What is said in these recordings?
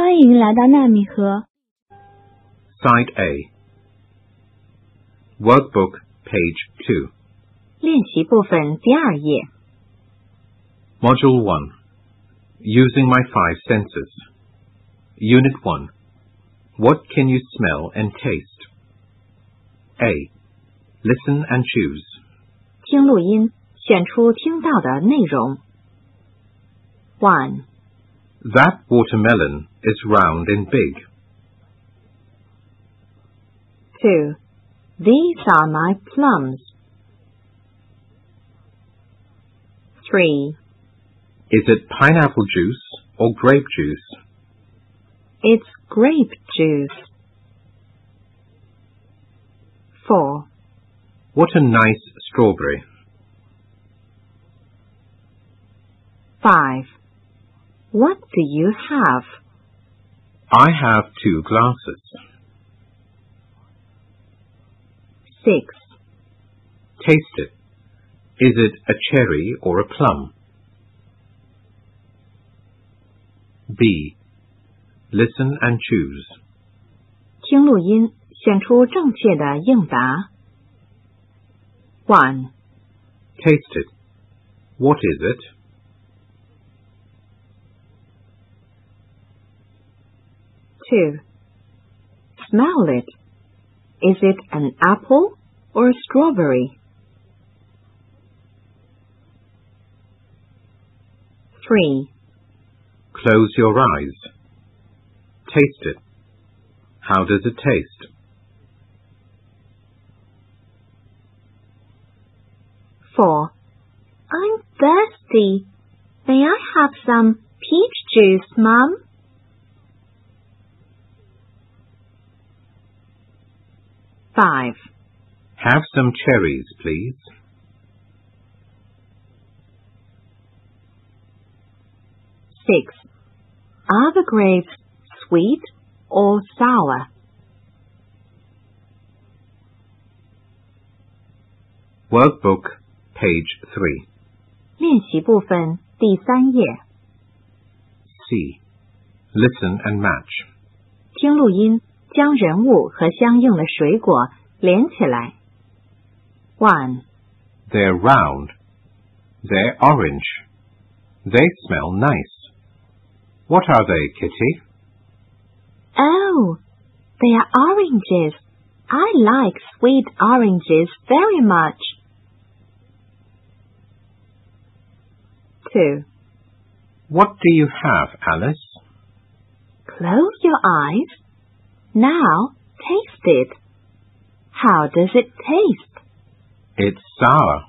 欢迎来到纳米河。 Side A. Workbook, page 2. 练习部分第二页， Module 1. Using my five senses. Unit 1. What can you smell and taste? A. Listen and choose. 听录音，选出听到的内容。One, That watermelon is round and big. two, these are my plums. Three, Is it pineapple juice or grape juice? it's grape juice. Four, What a nice strawberry. five, what do you have? I have two glasses. Six, Taste it. Is it a cherry or a plum? B. Listen and choose. 听录音，选出正确的应答。One, Taste it. What is it? Two, smell it. Is it an apple or a strawberry? Three, Close your eyes. Taste it. How does it taste? four, I'm thirsty. May I have some peach juice, Mum? Five, Have some cherries, please. six, are the grapes sweet or sour? Workbook, page 3. 练习部分第三页， C. Listen and match. 听录音， 将人物和相应的水果连起来。One, They're round. They're orange. They smell nice. What are they, Kitty? oh, they are oranges. I like sweet oranges very much. Two, What do you have, Alice? close your eyes. now taste it. How does it taste? It's sour.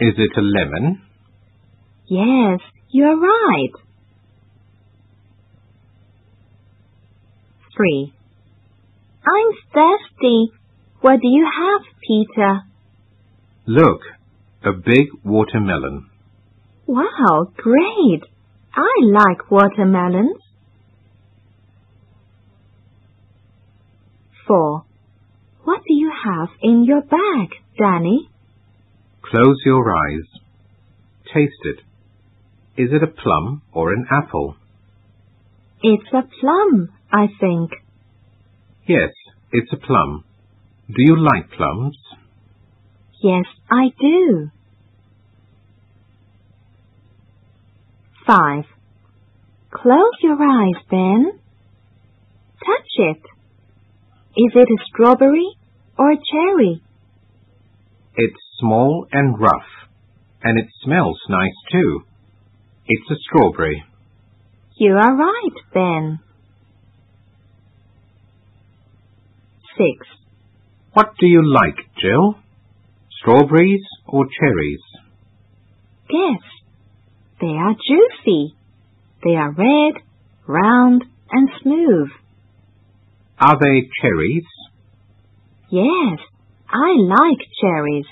Is it a lemon? Yes, you're right. Three. I'm thirsty. What do you have, Peter? Look, a big watermelon. Wow, great. I like watermelons. Four. What do you have in your bag, Danny? Close your eyes. Taste it. Is it a plum or an apple? It's a plum, I think. Yes, it's a plum. Do you like plums? Yes, I do. Five. Close your eyes, Ben. Touch it. Is it a strawberry or a cherry? It's small and rough, and it smells nice too. It's a strawberry. You are right, Ben. Six. What do you like, Jill? Strawberries or cherries? Yes, They are juicy. They are red, round, and smooth. Are they cherries? Yes, I like cherries.